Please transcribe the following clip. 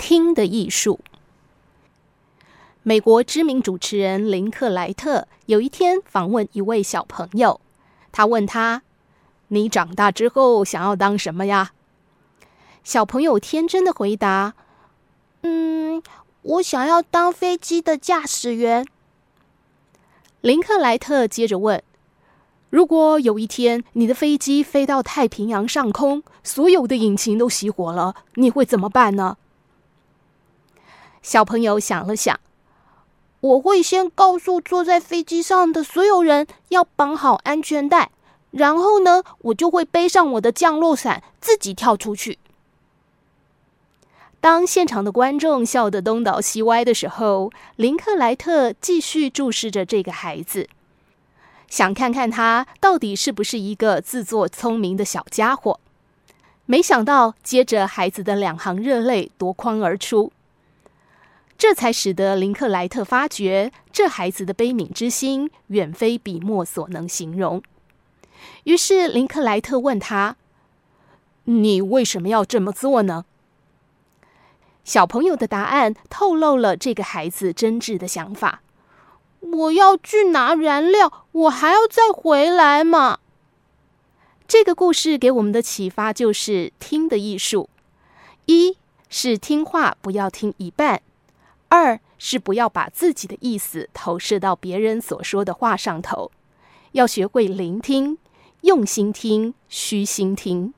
听的艺术。美国知名主持人林克莱特有一天访问一位小朋友，他问他：“你长大之后想要当什么呀？”小朋友天真的回答：“嗯，我想要当飞机的驾驶员。”林克莱特接着问：“如果有一天你的飞机飞到太平洋上空，所有的引擎都熄火了，你会怎么办呢？”小朋友想了想。我会先告诉坐在飞机上的所有人要绑好安全带，然后呢，我就会背上我的降落伞，自己跳出去。当现场的观众笑得东倒西歪的时候，林克莱特继续注视着这个孩子，想看看他到底是不是一个自作聪明的小家伙。没想到，接着孩子的两行热泪夺眶而出。这才使得林克莱特发觉，这孩子的悲悯之心远非笔墨所能形容。于是林克莱特问他：“你为什么要这么做呢？”小朋友的答案透露了这个孩子真挚的想法：“我要去拿燃料，我还要再回来嘛。”这个故事给我们的启发就是听的艺术：一是听话不要听一半。二是不要把自己的意思投射到别人所说的话上头，要学会聆听，用心听，虚心听。